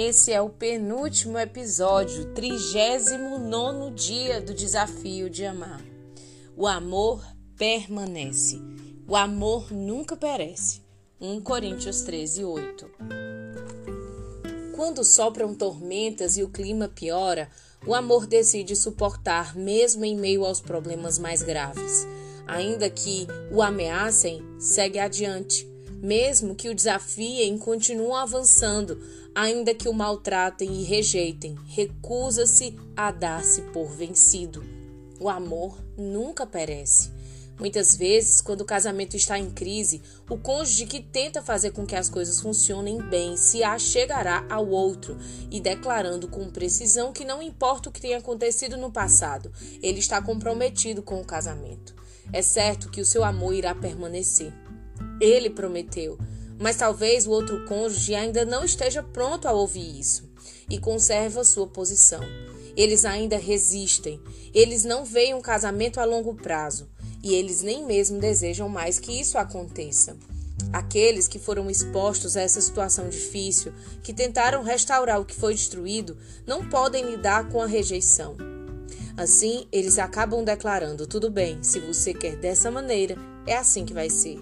Esse é o penúltimo episódio, 39 dia do desafio de amar. O amor permanece. O amor nunca perece. 1 Coríntios 13, 8. Quando sopram tormentas e o clima piora, o amor decide suportar mesmo em meio aos problemas mais graves. Ainda que o ameacem, segue adiante mesmo que o desafiem, continua avançando, ainda que o maltratem e rejeitem, recusa-se a dar-se por vencido. O amor nunca perece. Muitas vezes, quando o casamento está em crise, o cônjuge que tenta fazer com que as coisas funcionem bem se achegará ao outro e declarando com precisão que não importa o que tenha acontecido no passado, ele está comprometido com o casamento. É certo que o seu amor irá permanecer. Ele prometeu, mas talvez o outro cônjuge ainda não esteja pronto a ouvir isso e conserva sua posição. Eles ainda resistem, eles não veem um casamento a longo prazo e eles nem mesmo desejam mais que isso aconteça. Aqueles que foram expostos a essa situação difícil, que tentaram restaurar o que foi destruído, não podem lidar com a rejeição. Assim, eles acabam declarando: tudo bem, se você quer dessa maneira, é assim que vai ser.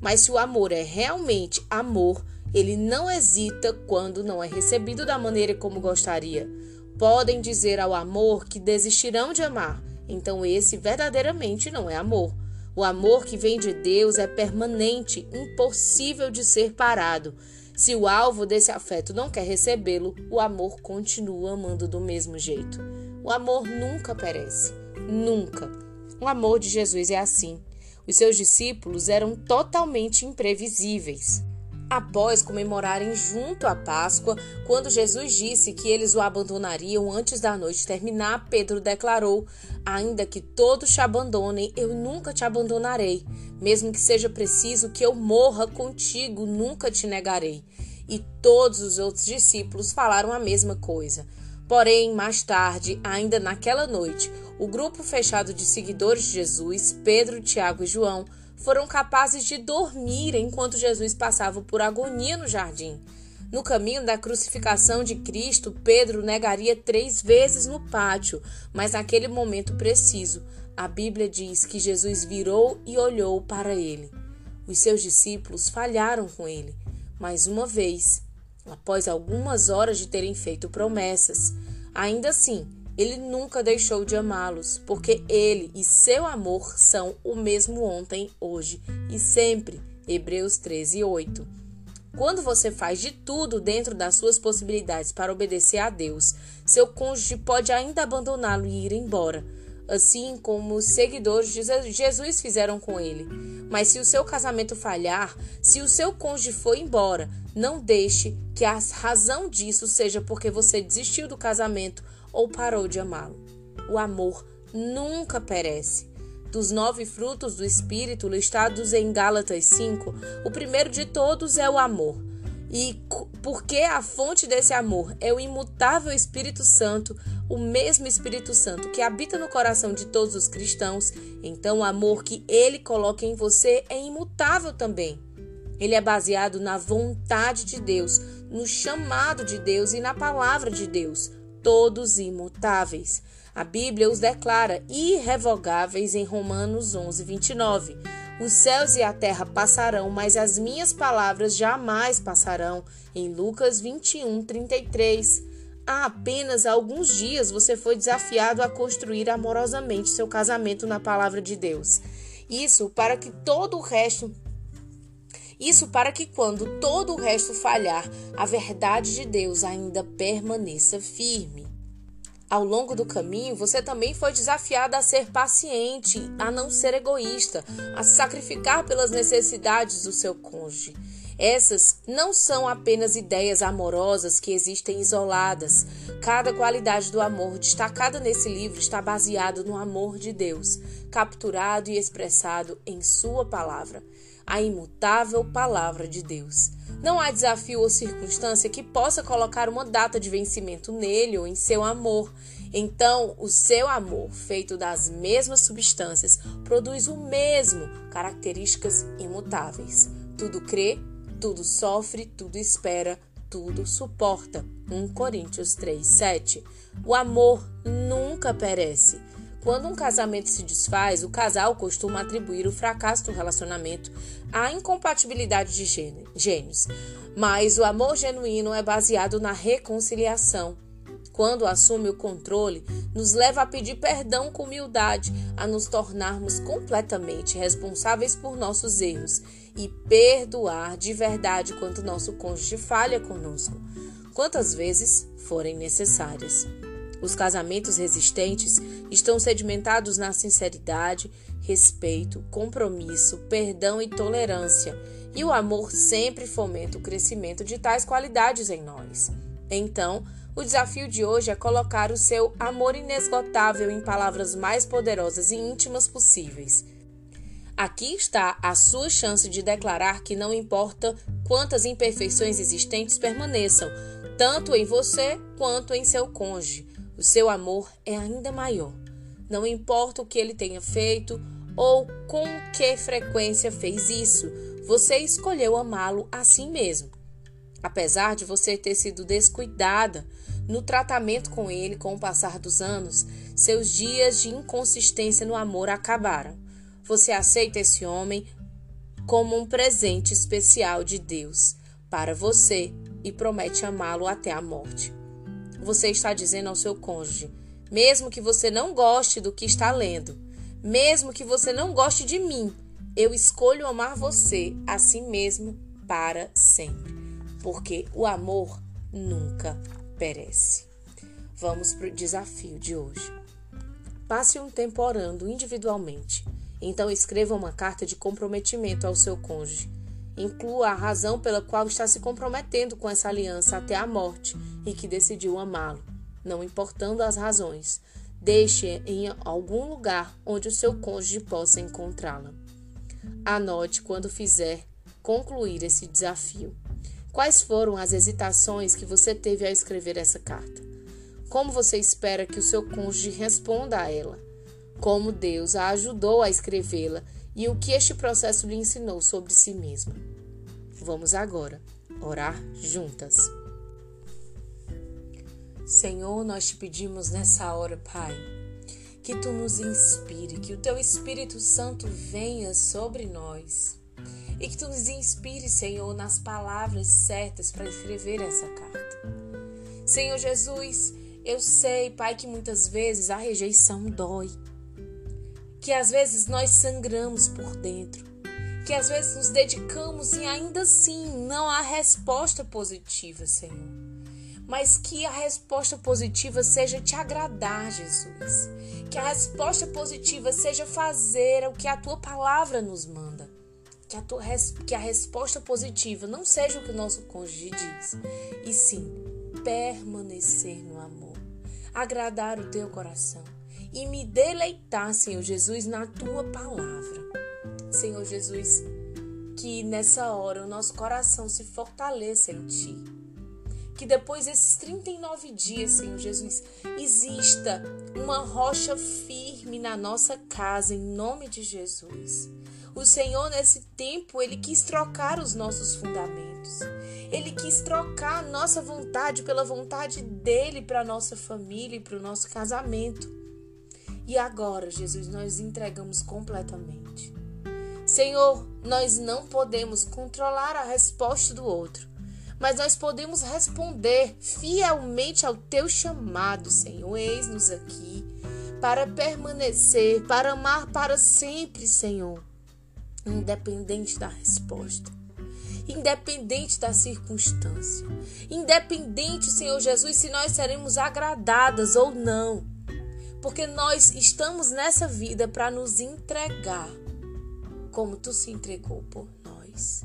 Mas se o amor é realmente amor, ele não hesita quando não é recebido da maneira como gostaria. Podem dizer ao amor que desistirão de amar, então esse verdadeiramente não é amor. O amor que vem de Deus é permanente, impossível de ser parado. Se o alvo desse afeto não quer recebê-lo, o amor continua amando do mesmo jeito. O amor nunca perece. Nunca. O amor de Jesus é assim. Os seus discípulos eram totalmente imprevisíveis. Após comemorarem junto a Páscoa, quando Jesus disse que eles o abandonariam antes da noite terminar, Pedro declarou: Ainda que todos te abandonem, eu nunca te abandonarei. Mesmo que seja preciso que eu morra contigo, nunca te negarei. E todos os outros discípulos falaram a mesma coisa. Porém, mais tarde, ainda naquela noite, o grupo fechado de seguidores de Jesus, Pedro, Tiago e João, foram capazes de dormir enquanto Jesus passava por agonia no jardim. No caminho da crucificação de Cristo, Pedro negaria três vezes no pátio, mas naquele momento preciso, a Bíblia diz que Jesus virou e olhou para ele. Os seus discípulos falharam com ele, mais uma vez, após algumas horas de terem feito promessas. Ainda assim, ele nunca deixou de amá-los, porque ele e seu amor são o mesmo ontem, hoje e sempre. Hebreus 13, 8. Quando você faz de tudo dentro das suas possibilidades para obedecer a Deus, seu cônjuge pode ainda abandoná-lo e ir embora, assim como os seguidores de Jesus fizeram com ele. Mas se o seu casamento falhar, se o seu cônjuge for embora, não deixe que a razão disso seja porque você desistiu do casamento ou parou de amá-lo. O amor nunca perece. Dos nove frutos do Espírito listados em Gálatas 5, o primeiro de todos é o amor. E porque a fonte desse amor é o imutável Espírito Santo, o mesmo Espírito Santo que habita no coração de todos os cristãos, então o amor que ele coloca em você é imutável também. Ele é baseado na vontade de Deus, no chamado de Deus e na palavra de Deus, todos imutáveis. A Bíblia os declara irrevogáveis em Romanos 11, 29. Os céus e a terra passarão, mas as minhas palavras jamais passarão. Em Lucas 21, 33. Há apenas alguns dias você foi desafiado a construir amorosamente seu casamento na palavra de Deus. Isso para que todo o resto isso para que, quando todo o resto falhar, a verdade de Deus ainda permaneça firme. Ao longo do caminho, você também foi desafiado a ser paciente, a não ser egoísta, a se sacrificar pelas necessidades do seu cônjuge. Essas não são apenas ideias amorosas que existem isoladas. Cada qualidade do amor destacada nesse livro está baseado no amor de Deus, capturado e expressado em Sua palavra a imutável palavra de Deus. Não há desafio ou circunstância que possa colocar uma data de vencimento nele ou em seu amor. Então, o seu amor, feito das mesmas substâncias, produz o mesmo, características imutáveis. Tudo crê, tudo sofre, tudo espera, tudo suporta. 1 Coríntios 3, 7. O amor nunca perece. Quando um casamento se desfaz, o casal costuma atribuir o fracasso do relacionamento à incompatibilidade de gênios. Mas o amor genuíno é baseado na reconciliação. Quando assume o controle, nos leva a pedir perdão com humildade, a nos tornarmos completamente responsáveis por nossos erros e perdoar de verdade quando nosso cônjuge falha conosco, quantas vezes forem necessárias. Os casamentos resistentes estão sedimentados na sinceridade, respeito, compromisso, perdão e tolerância, e o amor sempre fomenta o crescimento de tais qualidades em nós. Então, o desafio de hoje é colocar o seu amor inesgotável em palavras mais poderosas e íntimas possíveis. Aqui está a sua chance de declarar que não importa quantas imperfeições existentes permaneçam, tanto em você quanto em seu cônjuge. O seu amor é ainda maior. Não importa o que ele tenha feito ou com que frequência fez isso, você escolheu amá-lo assim mesmo. Apesar de você ter sido descuidada no tratamento com ele com o passar dos anos, seus dias de inconsistência no amor acabaram. Você aceita esse homem como um presente especial de Deus para você e promete amá-lo até a morte você está dizendo ao seu cônjuge, mesmo que você não goste do que está lendo, mesmo que você não goste de mim, eu escolho amar você assim mesmo para sempre, porque o amor nunca perece. Vamos para o desafio de hoje. Passe um tempo orando individualmente. Então escreva uma carta de comprometimento ao seu cônjuge Inclua a razão pela qual está se comprometendo com essa aliança até a morte e que decidiu amá-lo, não importando as razões. Deixe em algum lugar onde o seu cônjuge possa encontrá-la. Anote quando fizer concluir esse desafio. Quais foram as hesitações que você teve ao escrever essa carta? Como você espera que o seu cônjuge responda a ela? Como Deus a ajudou a escrevê-la e o que este processo lhe ensinou sobre si mesma. Vamos agora orar juntas. Senhor, nós te pedimos nessa hora, Pai, que tu nos inspire, que o teu Espírito Santo venha sobre nós e que tu nos inspire, Senhor, nas palavras certas para escrever essa carta. Senhor Jesus, eu sei, Pai, que muitas vezes a rejeição dói que às vezes nós sangramos por dentro, que às vezes nos dedicamos e ainda assim não há resposta positiva, Senhor. Mas que a resposta positiva seja te agradar, Jesus. Que a resposta positiva seja fazer o que a tua palavra nos manda. Que a, tua, que a resposta positiva não seja o que o nosso cônjuge diz, e sim permanecer no amor, agradar o teu coração e me deleitar, Senhor Jesus, na tua palavra. Senhor Jesus, que nessa hora o nosso coração se fortaleça em ti. Que depois desses 39 dias, Senhor Jesus, exista uma rocha firme na nossa casa, em nome de Jesus. O Senhor, nesse tempo, ele quis trocar os nossos fundamentos. Ele quis trocar a nossa vontade pela vontade dele para a nossa família e para o nosso casamento. E agora, Jesus, nós entregamos completamente. Senhor, nós não podemos controlar a resposta do outro, mas nós podemos responder fielmente ao teu chamado, Senhor. Eis-nos aqui para permanecer, para amar para sempre, Senhor, independente da resposta independente da circunstância, independente, Senhor Jesus, se nós seremos agradadas ou não porque nós estamos nessa vida para nos entregar como tu se entregou por nós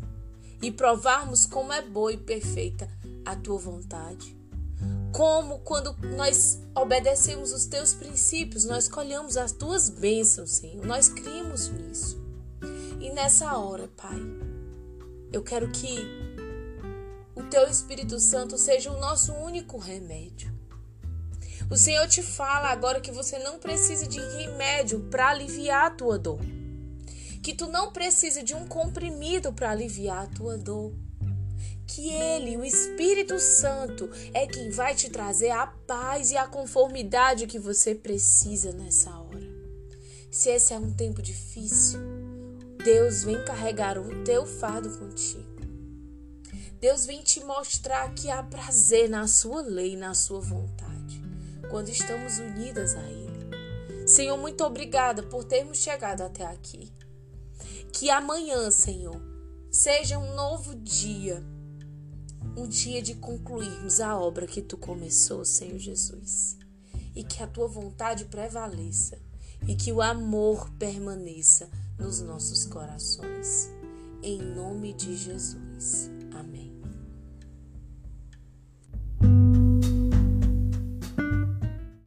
e provarmos como é boa e perfeita a tua vontade. Como quando nós obedecemos os teus princípios, nós colhemos as tuas bênçãos, Senhor. Nós criamos nisso. E nessa hora, Pai, eu quero que o teu Espírito Santo seja o nosso único remédio. O Senhor te fala agora que você não precisa de remédio para aliviar a tua dor. Que tu não precisa de um comprimido para aliviar a tua dor. que Ele, o Espírito Santo, é quem vai te trazer a paz e a conformidade que você precisa nessa hora. Se esse é um tempo difícil, Deus vem carregar o teu fardo contigo. Deus vem te mostrar que há prazer na sua lei, na sua vontade, quando estamos unidas a Ele. Senhor, muito obrigada por termos chegado até aqui. Que amanhã, Senhor, seja um novo dia, um dia de concluirmos a obra que tu começou, Senhor Jesus. E que a tua vontade prevaleça e que o amor permaneça nos nossos corações. Em nome de Jesus.